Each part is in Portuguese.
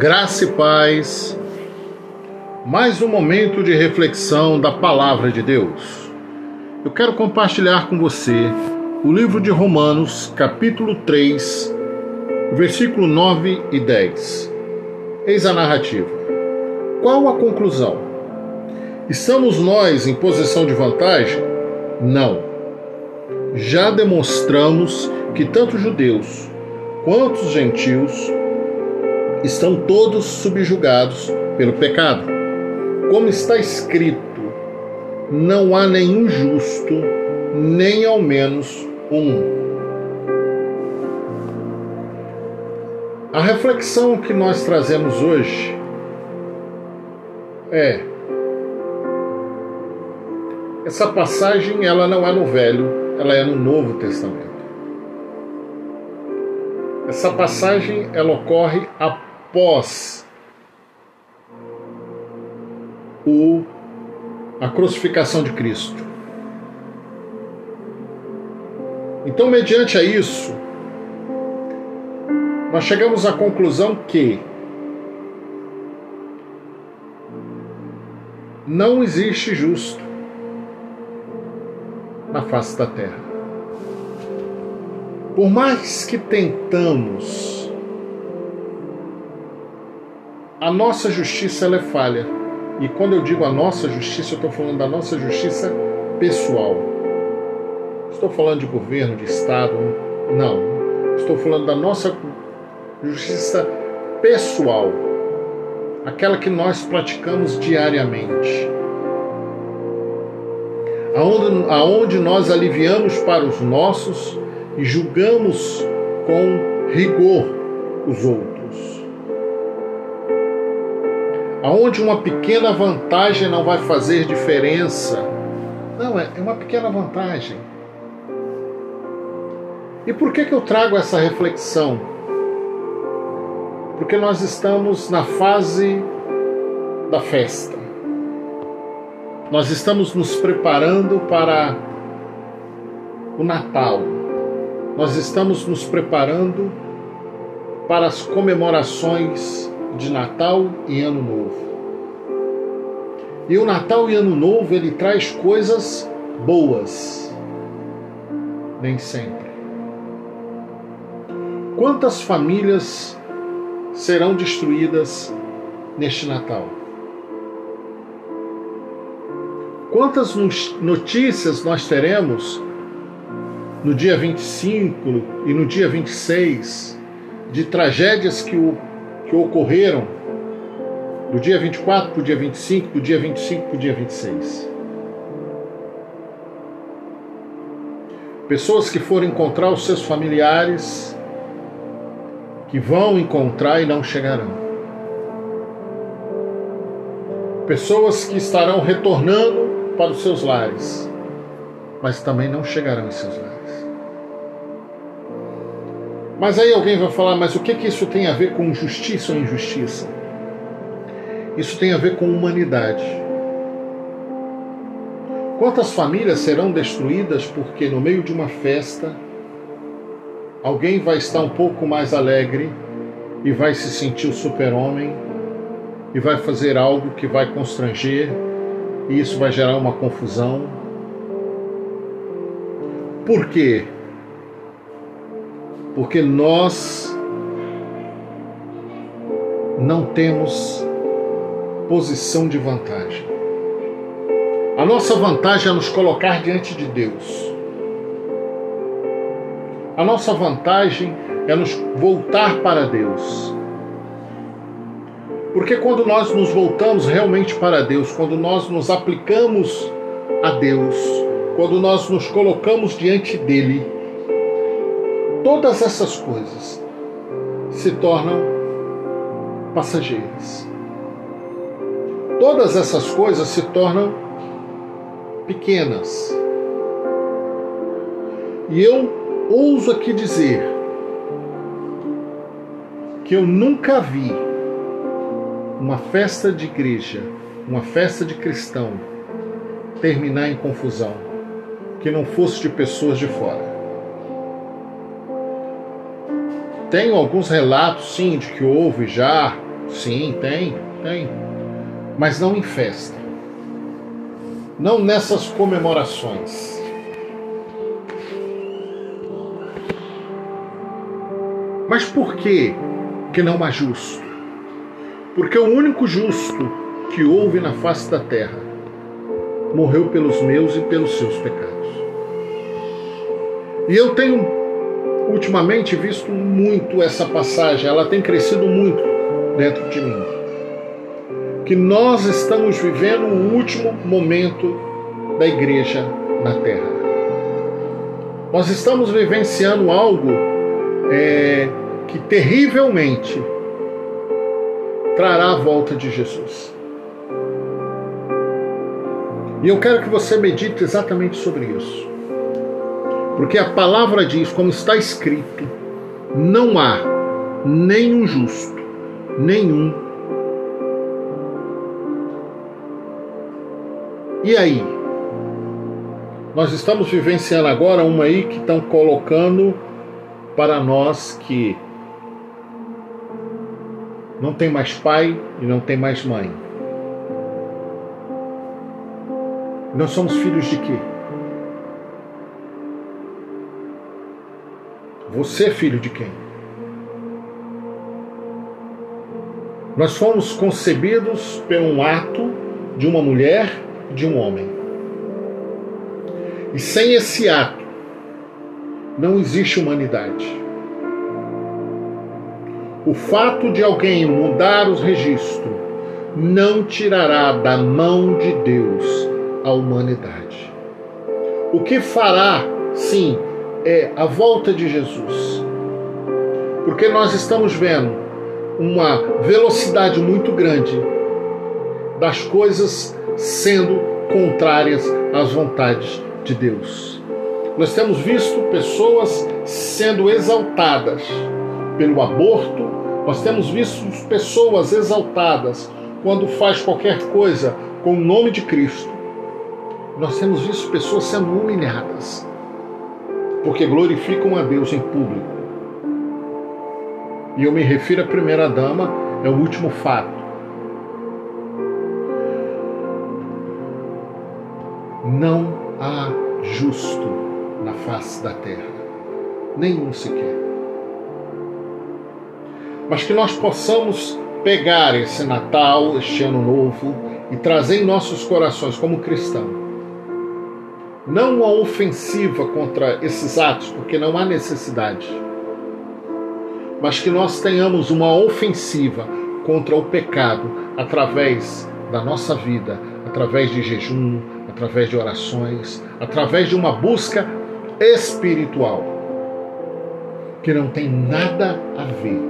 Graça e paz. Mais um momento de reflexão da palavra de Deus. Eu quero compartilhar com você o livro de Romanos, capítulo 3, versículo 9 e 10. Eis a narrativa. Qual a conclusão? Estamos nós em posição de vantagem? Não. Já demonstramos que tanto judeus quanto os gentios estão todos subjugados pelo pecado. Como está escrito, não há nenhum justo, nem ao menos um. A reflexão que nós trazemos hoje é essa passagem ela não é no Velho, ela é no Novo Testamento. Essa passagem ela ocorre após o, a crucificação de Cristo. Então, mediante a isso, nós chegamos à conclusão que não existe justo na face da terra. Por mais que tentamos, a nossa justiça ela é falha. E quando eu digo a nossa justiça, eu estou falando da nossa justiça pessoal. Estou falando de governo, de Estado, não. Estou falando da nossa justiça pessoal, aquela que nós praticamos diariamente. Aonde, aonde nós aliviamos para os nossos e julgamos com rigor os outros. Aonde uma pequena vantagem não vai fazer diferença. Não, é, é uma pequena vantagem. E por que, que eu trago essa reflexão? Porque nós estamos na fase da festa. Nós estamos nos preparando para o Natal nós estamos nos preparando para as comemorações de Natal e Ano Novo. E o Natal e Ano Novo ele traz coisas boas, nem sempre. Quantas famílias serão destruídas neste Natal? Quantas notícias nós teremos no dia 25 e no dia 26 de tragédias que, o, que ocorreram do dia 24 para o dia 25, do dia 25 para o dia 26. Pessoas que foram encontrar os seus familiares, que vão encontrar e não chegarão. Pessoas que estarão retornando para os seus lares, mas também não chegarão em seus lares. Mas aí alguém vai falar, mas o que, que isso tem a ver com justiça ou injustiça? Isso tem a ver com humanidade. Quantas famílias serão destruídas porque no meio de uma festa alguém vai estar um pouco mais alegre e vai se sentir o super-homem e vai fazer algo que vai constranger e isso vai gerar uma confusão? Por quê? Porque nós não temos posição de vantagem. A nossa vantagem é nos colocar diante de Deus. A nossa vantagem é nos voltar para Deus. Porque quando nós nos voltamos realmente para Deus, quando nós nos aplicamos a Deus, quando nós nos colocamos diante dele, todas essas coisas se tornam passageiras. Todas essas coisas se tornam pequenas. E eu ouso aqui dizer que eu nunca vi uma festa de igreja, uma festa de cristão, terminar em confusão, que não fosse de pessoas de fora. Tenho alguns relatos, sim, de que houve já Sim, tem, tem. Mas não em festa. Não nessas comemorações. Mas por que que não há justo? Porque o único justo que houve na face da terra morreu pelos meus e pelos seus pecados. E eu tenho ultimamente visto muito essa passagem, ela tem crescido muito dentro de mim. Que nós estamos vivendo o último momento da igreja na terra. Nós estamos vivenciando algo é, que terrivelmente trará a volta de Jesus. E eu quero que você medite exatamente sobre isso. Porque a palavra diz, como está escrito, não há nenhum justo, nenhum. E aí? Nós estamos vivenciando agora uma aí que estão colocando para nós que não tem mais pai e não tem mais mãe. Nós somos filhos de quê? Você é filho de quem? Nós fomos concebidos por um ato de uma mulher e de um homem. E sem esse ato, não existe humanidade. O fato de alguém mudar os registros não tirará da mão de Deus a humanidade. O que fará, sim, é a volta de Jesus. Porque nós estamos vendo uma velocidade muito grande das coisas sendo contrárias às vontades de Deus. Nós temos visto pessoas sendo exaltadas pelo aborto, nós temos visto pessoas exaltadas quando faz qualquer coisa com o nome de Cristo. Nós temos visto pessoas sendo humilhadas porque glorificam a Deus em público. E eu me refiro à primeira dama, é o último fato. Não há justo na face da terra, nenhum sequer. Mas que nós possamos pegar esse Natal, este Ano Novo, e trazer em nossos corações, como cristãos, não uma ofensiva contra esses atos, porque não há necessidade, mas que nós tenhamos uma ofensiva contra o pecado através da nossa vida, através de jejum, através de orações, através de uma busca espiritual, que não tem nada a ver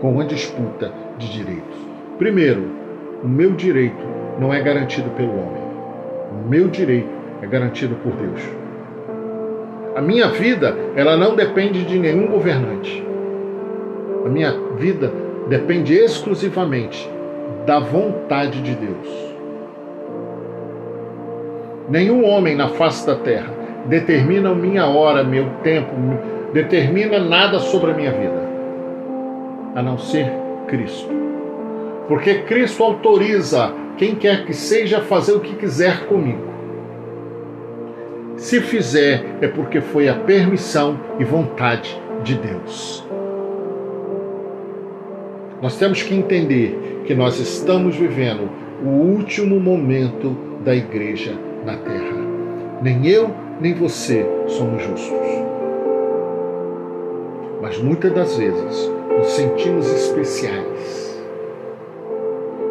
com a disputa de direitos. Primeiro, o meu direito não é garantido pelo homem. O meu direito é garantido por Deus. A minha vida, ela não depende de nenhum governante. A minha vida depende exclusivamente da vontade de Deus. Nenhum homem na face da terra determina a minha hora, meu tempo, determina nada sobre a minha vida, a não ser Cristo. Porque Cristo autoriza quem quer que seja fazer o que quiser comigo. Se fizer, é porque foi a permissão e vontade de Deus. Nós temos que entender que nós estamos vivendo o último momento da igreja na terra. Nem eu, nem você somos justos. Mas muitas das vezes nos sentimos especiais.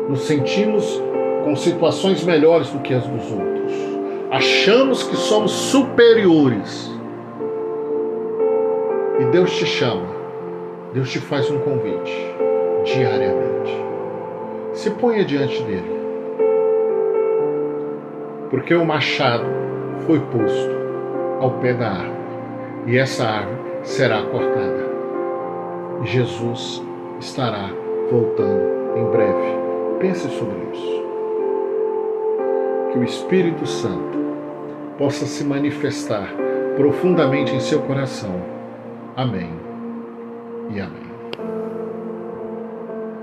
Nos sentimos com situações melhores do que as dos outros achamos que somos superiores. E Deus te chama, Deus te faz um convite diariamente. Se ponha diante dele. Porque o machado foi posto ao pé da árvore, e essa árvore será cortada. Jesus estará voltando em breve. Pense sobre isso que o Espírito Santo possa se manifestar profundamente em seu coração. Amém e amém.